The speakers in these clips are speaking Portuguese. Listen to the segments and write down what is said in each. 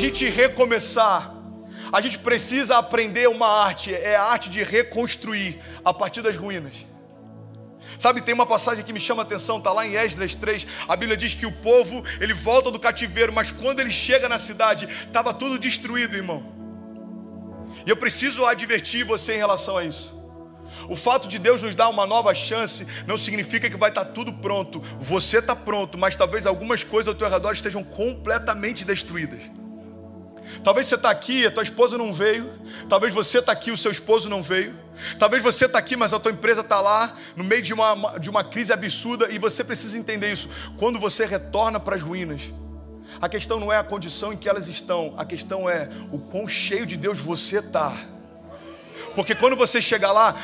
gente recomeçar, a gente precisa aprender uma arte, é a arte de reconstruir a partir das ruínas. Sabe, tem uma passagem que me chama a atenção, está lá em Esdras 3. A Bíblia diz que o povo, ele volta do cativeiro, mas quando ele chega na cidade, estava tudo destruído, irmão. E eu preciso advertir você em relação a isso. O fato de Deus nos dar uma nova chance não significa que vai estar tá tudo pronto. Você está pronto, mas talvez algumas coisas ao teu redor estejam completamente destruídas. Talvez você está aqui, a tua esposa não veio. Talvez você está aqui, o seu esposo não veio. Talvez você está aqui, mas a tua empresa está lá, no meio de uma, de uma crise absurda, e você precisa entender isso. Quando você retorna para as ruínas, a questão não é a condição em que elas estão, a questão é o quão cheio de Deus você está. Porque quando você chegar lá,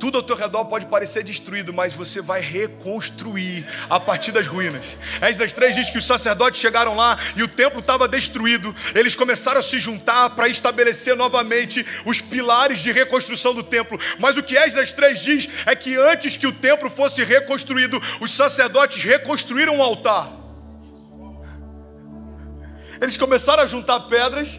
tudo ao teu redor pode parecer destruído, mas você vai reconstruir a partir das ruínas. Esdras 3 diz que os sacerdotes chegaram lá e o templo estava destruído. Eles começaram a se juntar para estabelecer novamente os pilares de reconstrução do templo. Mas o que Esdras 3 diz é que antes que o templo fosse reconstruído, os sacerdotes reconstruíram o altar. Eles começaram a juntar pedras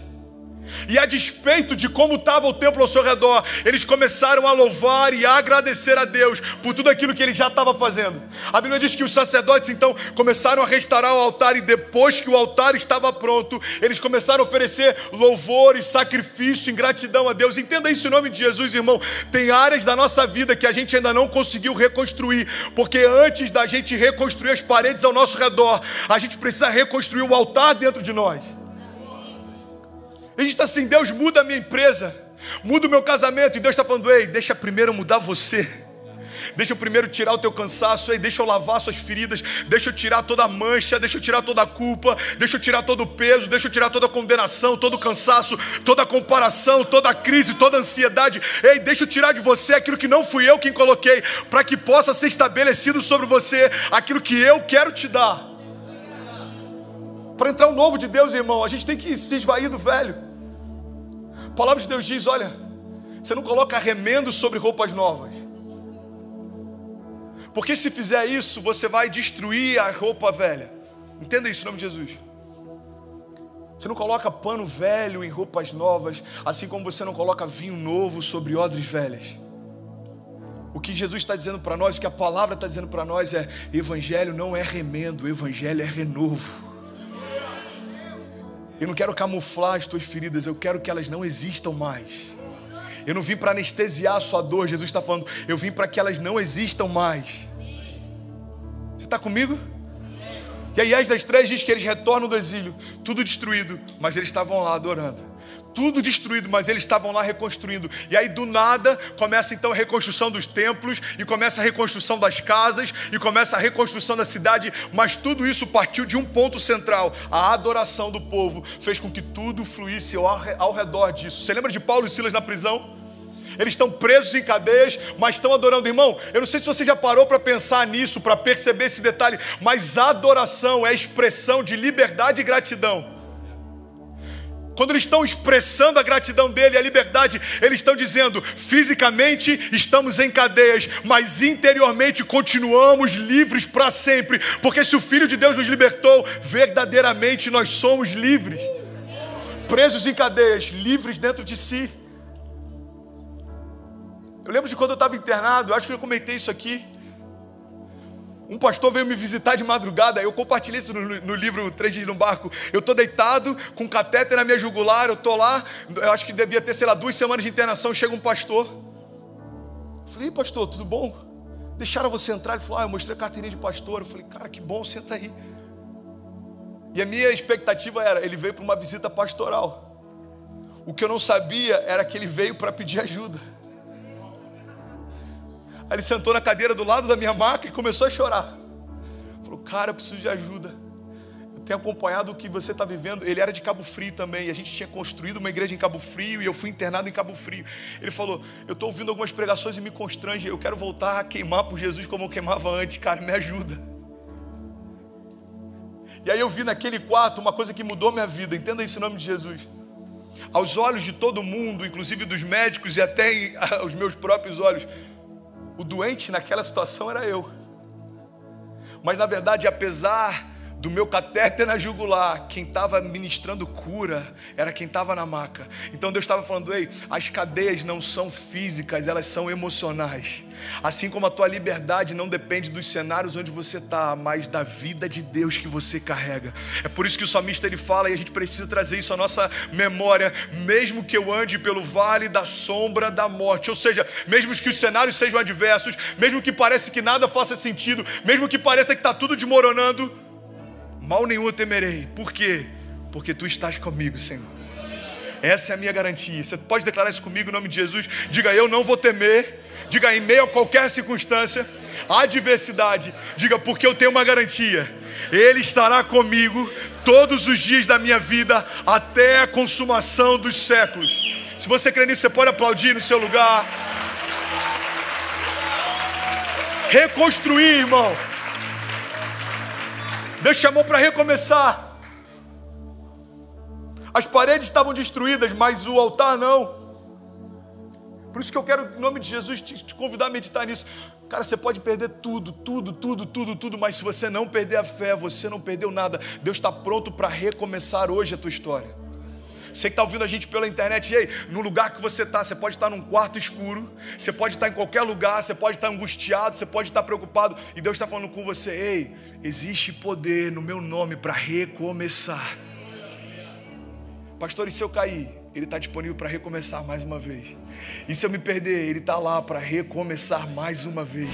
e a despeito de como estava o templo ao seu redor, eles começaram a louvar e a agradecer a Deus por tudo aquilo que ele já estava fazendo. A Bíblia diz que os sacerdotes então começaram a restaurar o altar e depois que o altar estava pronto, eles começaram a oferecer louvor e sacrifício em gratidão a Deus. Entenda isso em nome de Jesus, irmão. Tem áreas da nossa vida que a gente ainda não conseguiu reconstruir, porque antes da gente reconstruir as paredes ao nosso redor, a gente precisa reconstruir o altar dentro de nós. A gente está assim, Deus muda a minha empresa, muda o meu casamento, e Deus está falando, ei, deixa primeiro mudar você. Deixa eu primeiro tirar o teu cansaço, aí deixa eu lavar suas feridas, deixa eu tirar toda a mancha, deixa eu tirar toda a culpa, deixa eu tirar todo o peso, deixa eu tirar toda a condenação, todo o cansaço, toda a comparação, toda a crise, toda a ansiedade. Ei, deixa eu tirar de você aquilo que não fui eu quem coloquei, para que possa ser estabelecido sobre você aquilo que eu quero te dar. Para entrar o novo de Deus, irmão, a gente tem que se esvair do velho. A palavra de Deus diz: olha, você não coloca remendo sobre roupas novas. Porque se fizer isso, você vai destruir a roupa velha. Entenda isso em nome de Jesus. Você não coloca pano velho em roupas novas, assim como você não coloca vinho novo sobre odres velhas. O que Jesus está dizendo para nós, o que a palavra está dizendo para nós é: Evangelho não é remendo, Evangelho é renovo. Eu não quero camuflar as tuas feridas, eu quero que elas não existam mais. Eu não vim para anestesiar a sua dor, Jesus está falando, eu vim para que elas não existam mais. Você está comigo? E aí, das três diz que eles retornam do exílio, tudo destruído, mas eles estavam lá adorando tudo destruído, mas eles estavam lá reconstruindo. E aí do nada começa então a reconstrução dos templos, e começa a reconstrução das casas, e começa a reconstrução da cidade, mas tudo isso partiu de um ponto central: a adoração do povo fez com que tudo fluísse ao redor disso. Você lembra de Paulo e Silas na prisão? Eles estão presos em cadeias, mas estão adorando. Irmão, eu não sei se você já parou para pensar nisso, para perceber esse detalhe, mas adoração é expressão de liberdade e gratidão. Quando eles estão expressando a gratidão dele, a liberdade, eles estão dizendo: fisicamente estamos em cadeias, mas interiormente continuamos livres para sempre, porque se o Filho de Deus nos libertou, verdadeiramente nós somos livres. Presos em cadeias, livres dentro de si. Eu lembro de quando eu estava internado, acho que eu comentei isso aqui. Um pastor veio me visitar de madrugada, eu compartilhei isso no, no livro Três Dias no Barco. Eu estou deitado, com catéter na minha jugular, eu estou lá, eu acho que devia ter, sei lá, duas semanas de internação, chega um pastor. Eu falei, pastor, tudo bom? Deixaram você entrar? Ele falou, ah, eu mostrei a carteirinha de pastor. Eu falei, cara, que bom, senta aí. E a minha expectativa era, ele veio para uma visita pastoral. O que eu não sabia era que ele veio para pedir ajuda. Aí ele sentou na cadeira do lado da minha maca e começou a chorar. Falou, cara, eu preciso de ajuda. Eu tenho acompanhado o que você está vivendo. Ele era de Cabo Frio também. A gente tinha construído uma igreja em Cabo Frio e eu fui internado em Cabo Frio. Ele falou: Eu estou ouvindo algumas pregações e me constrange. Eu quero voltar a queimar por Jesus como eu queimava antes. Cara, me ajuda. E aí eu vi naquele quarto uma coisa que mudou minha vida. Entenda isso em nome de Jesus. Aos olhos de todo mundo, inclusive dos médicos e até aos meus próprios olhos, o doente naquela situação era eu. Mas na verdade, apesar do meu catéter na jugular, quem estava ministrando cura era quem estava na maca. Então Deus estava falando: ei, as cadeias não são físicas, elas são emocionais. Assim como a tua liberdade não depende dos cenários onde você está, mas da vida de Deus que você carrega. É por isso que o salmista ele fala e a gente precisa trazer isso à nossa memória, mesmo que eu ande pelo vale da sombra da morte, ou seja, mesmo que os cenários sejam adversos, mesmo que pareça que nada faça sentido, mesmo que pareça que está tudo desmoronando, mal nenhum eu temerei. Por quê? Porque tu estás comigo, Senhor. Essa é a minha garantia. Você pode declarar isso comigo em nome de Jesus? Diga, eu não vou temer. Diga, em meio a qualquer circunstância, adversidade. Diga, porque eu tenho uma garantia. Ele estará comigo todos os dias da minha vida até a consumação dos séculos. Se você crê nisso, você pode aplaudir no seu lugar. Reconstruir, irmão. Deus chamou para recomeçar. As paredes estavam destruídas, mas o altar não. Por isso que eu quero, em nome de Jesus, te, te, convidar a meditar nisso. Cara, você pode perder tudo, tudo, tudo, tudo, tudo, mas se você não perder a fé, você não perdeu nada. Deus está pronto para recomeçar hoje a tua história. Você que está ouvindo a gente pela internet, ei, no lugar que você está, você pode estar num quarto escuro, você pode estar em qualquer lugar, você pode estar angustiado, você pode estar preocupado, e Deus está falando com você, ei, existe poder no meu nome para recomeçar. Pastor, e se eu cair? Ele está disponível para recomeçar mais uma vez. E se eu me perder? Ele está lá para recomeçar mais uma vez.